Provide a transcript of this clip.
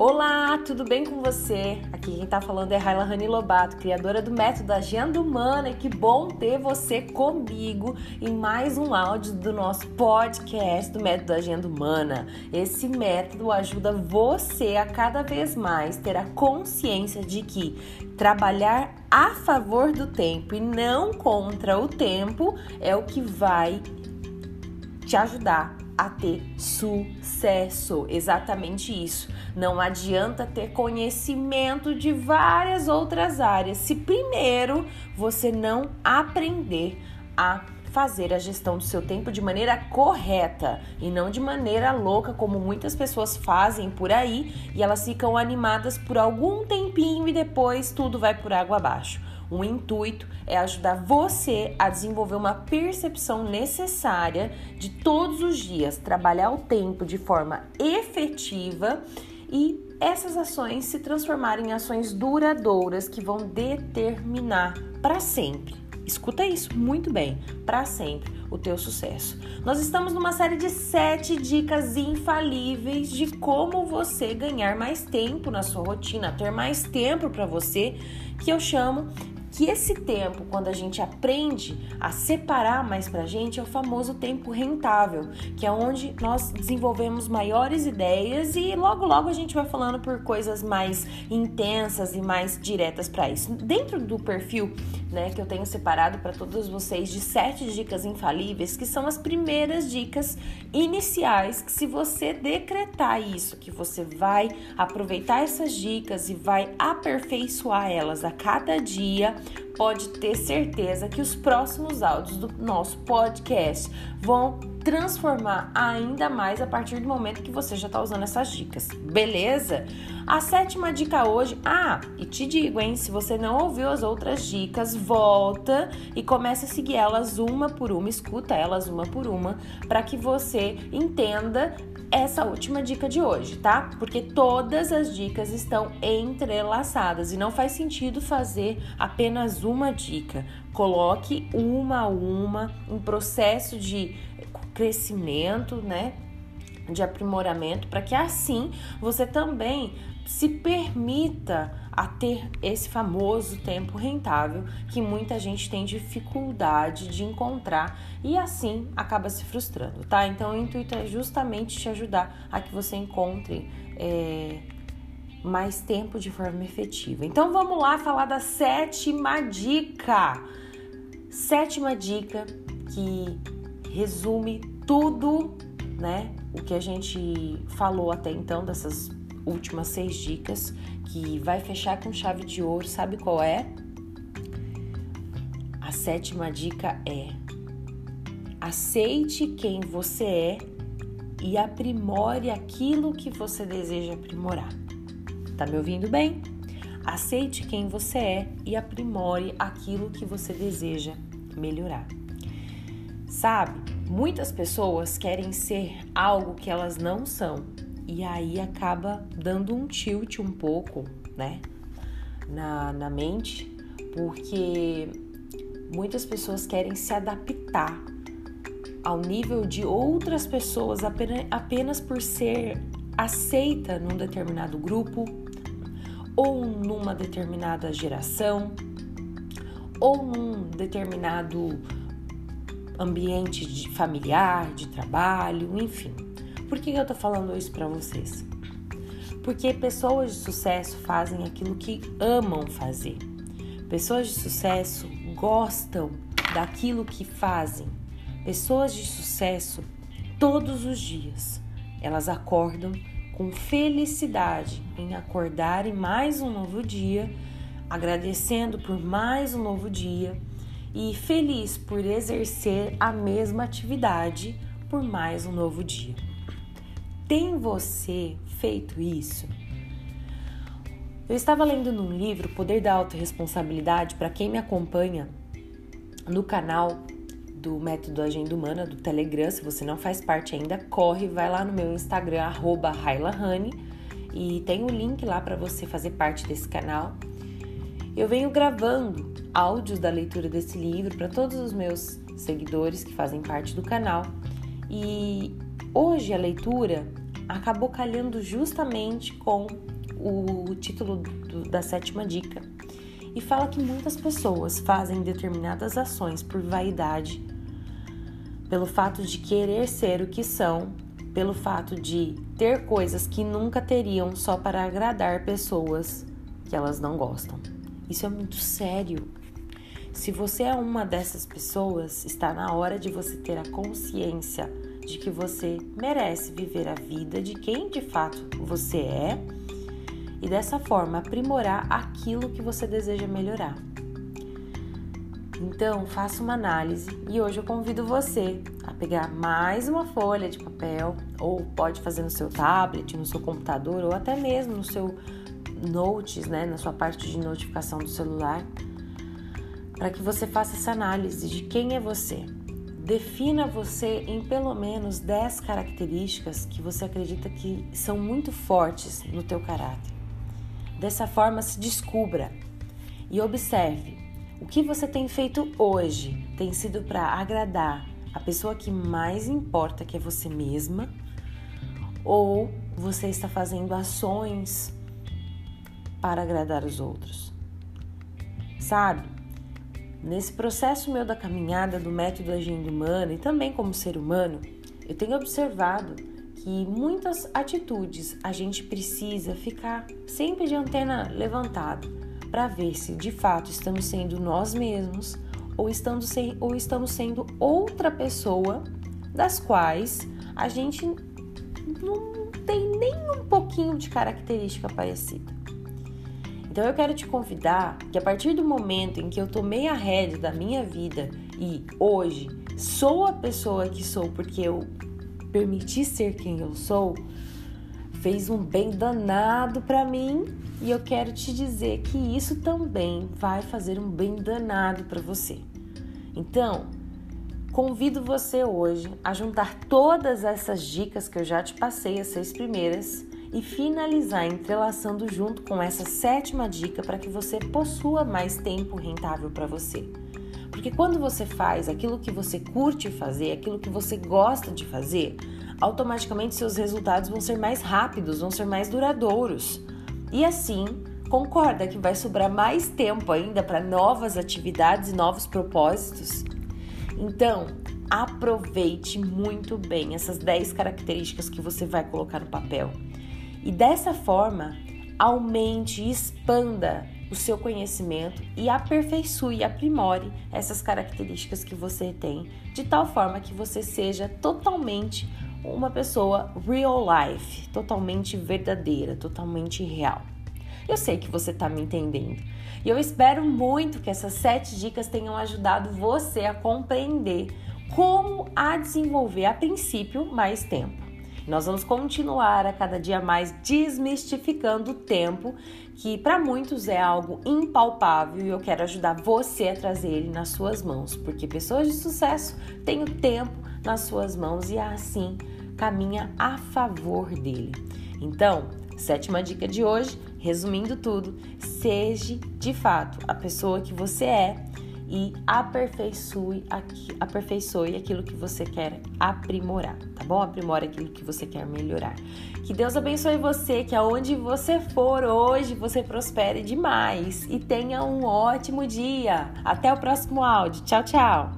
Olá, tudo bem com você? Aqui quem tá falando é Raila Rani Lobato, criadora do método Agenda Humana, e que bom ter você comigo em mais um áudio do nosso podcast do método Agenda Humana. Esse método ajuda você a cada vez mais ter a consciência de que trabalhar a favor do tempo e não contra o tempo é o que vai te ajudar a ter sucesso. Exatamente isso. Não adianta ter conhecimento de várias outras áreas se primeiro você não aprender a fazer a gestão do seu tempo de maneira correta e não de maneira louca, como muitas pessoas fazem por aí e elas ficam animadas por algum tempinho e depois tudo vai por água abaixo. O intuito é ajudar você a desenvolver uma percepção necessária de todos os dias, trabalhar o tempo de forma efetiva e essas ações se transformarem em ações duradouras que vão determinar para sempre. Escuta isso muito bem, para sempre o teu sucesso. Nós estamos numa série de sete dicas infalíveis de como você ganhar mais tempo na sua rotina, ter mais tempo para você, que eu chamo que esse tempo, quando a gente aprende a separar mais pra gente, é o famoso tempo rentável, que é onde nós desenvolvemos maiores ideias e logo logo a gente vai falando por coisas mais intensas e mais diretas para isso. Dentro do perfil, né, que eu tenho separado para todos vocês de sete dicas infalíveis, que são as primeiras dicas iniciais, que se você decretar isso, que você vai aproveitar essas dicas e vai aperfeiçoar elas a cada dia, pode ter certeza que os próximos áudios do nosso podcast vão transformar ainda mais a partir do momento que você já está usando essas dicas, beleza? A sétima dica hoje, ah, e te digo, hein, se você não ouviu as outras dicas, volta e comece a seguir elas uma por uma, escuta elas uma por uma, para que você entenda essa última dica de hoje, tá? Porque todas as dicas estão entrelaçadas e não faz sentido fazer apenas uma dica. Coloque uma a uma em processo de crescimento, né? De aprimoramento, para que assim você também se permita a ter esse famoso tempo rentável que muita gente tem dificuldade de encontrar e assim acaba se frustrando, tá? Então o intuito é justamente te ajudar a que você encontre é, mais tempo de forma efetiva. Então vamos lá falar da sétima dica. Sétima dica que resume tudo, né? O que a gente falou até então dessas últimas seis dicas, que vai fechar com chave de ouro, sabe qual é? A sétima dica é: aceite quem você é e aprimore aquilo que você deseja aprimorar. Tá me ouvindo bem? Aceite quem você é e aprimore aquilo que você deseja melhorar. Sabe, muitas pessoas querem ser algo que elas não são. E aí acaba dando um tilt um pouco, né, na, na mente, porque muitas pessoas querem se adaptar ao nível de outras pessoas apenas, apenas por ser aceita num determinado grupo ou numa determinada geração ou num determinado ambiente de familiar, de trabalho, enfim. Por que eu tô falando isso para vocês? Porque pessoas de sucesso fazem aquilo que amam fazer. Pessoas de sucesso gostam daquilo que fazem. Pessoas de sucesso todos os dias elas acordam com felicidade em acordar em mais um novo dia, agradecendo por mais um novo dia e feliz por exercer a mesma atividade por mais um novo dia. Tem você feito isso? Eu estava lendo num livro Poder da Autoresponsabilidade para quem me acompanha no canal do Método Agenda Humana do Telegram. Se você não faz parte ainda, corre, vai lá no meu Instagram, arroba e tem o um link lá para você fazer parte desse canal. Eu venho gravando áudios da leitura desse livro para todos os meus seguidores que fazem parte do canal. E hoje a leitura acabou calhando justamente com o título do, da sétima dica. E fala que muitas pessoas fazem determinadas ações por vaidade, pelo fato de querer ser o que são, pelo fato de ter coisas que nunca teriam só para agradar pessoas que elas não gostam. Isso é muito sério. Se você é uma dessas pessoas, está na hora de você ter a consciência de que você merece viver a vida de quem de fato você é e dessa forma aprimorar aquilo que você deseja melhorar. Então, faça uma análise e hoje eu convido você a pegar mais uma folha de papel, ou pode fazer no seu tablet, no seu computador, ou até mesmo no seu notes, né, na sua parte de notificação do celular, para que você faça essa análise de quem é você. Defina você em pelo menos 10 características que você acredita que são muito fortes no teu caráter. Dessa forma, se descubra e observe o que você tem feito hoje tem sido para agradar a pessoa que mais importa, que é você mesma, ou você está fazendo ações para agradar os outros. Sabe? Nesse processo meu da caminhada do método Agenda Humana e também como ser humano, eu tenho observado que muitas atitudes a gente precisa ficar sempre de antena levantada para ver se de fato estamos sendo nós mesmos ou estamos, sem, ou estamos sendo outra pessoa das quais a gente não tem nem um pouquinho de característica parecida. Então eu quero te convidar que a partir do momento em que eu tomei a rédea da minha vida e hoje sou a pessoa que sou porque eu permitir ser quem eu sou, fez um bem danado para mim e eu quero te dizer que isso também vai fazer um bem danado para você. Então, convido você hoje a juntar todas essas dicas que eu já te passei, as seis primeiras, e finalizar entrelaçando junto com essa sétima dica para que você possua mais tempo rentável para você. Porque quando você faz aquilo que você curte fazer, aquilo que você gosta de fazer, automaticamente seus resultados vão ser mais rápidos, vão ser mais duradouros. E assim, concorda que vai sobrar mais tempo ainda para novas atividades e novos propósitos? Então, aproveite muito bem essas 10 características que você vai colocar no papel. E dessa forma, aumente expanda o seu conhecimento e aperfeiçoe aprimore essas características que você tem, de tal forma que você seja totalmente uma pessoa real life, totalmente verdadeira, totalmente real. Eu sei que você está me entendendo. E eu espero muito que essas sete dicas tenham ajudado você a compreender como a desenvolver a princípio mais tempo. Nós vamos continuar a cada dia mais desmistificando o tempo, que para muitos é algo impalpável e eu quero ajudar você a trazer ele nas suas mãos, porque pessoas de sucesso têm o tempo nas suas mãos e assim caminha a favor dele. Então, sétima dica de hoje, resumindo tudo, seja de fato a pessoa que você é e aperfeiçoe, aperfeiçoe aquilo que você quer aprimorar, tá bom? Aprimore aquilo que você quer melhorar. Que Deus abençoe você, que aonde você for hoje você prospere demais e tenha um ótimo dia. Até o próximo áudio. Tchau, tchau.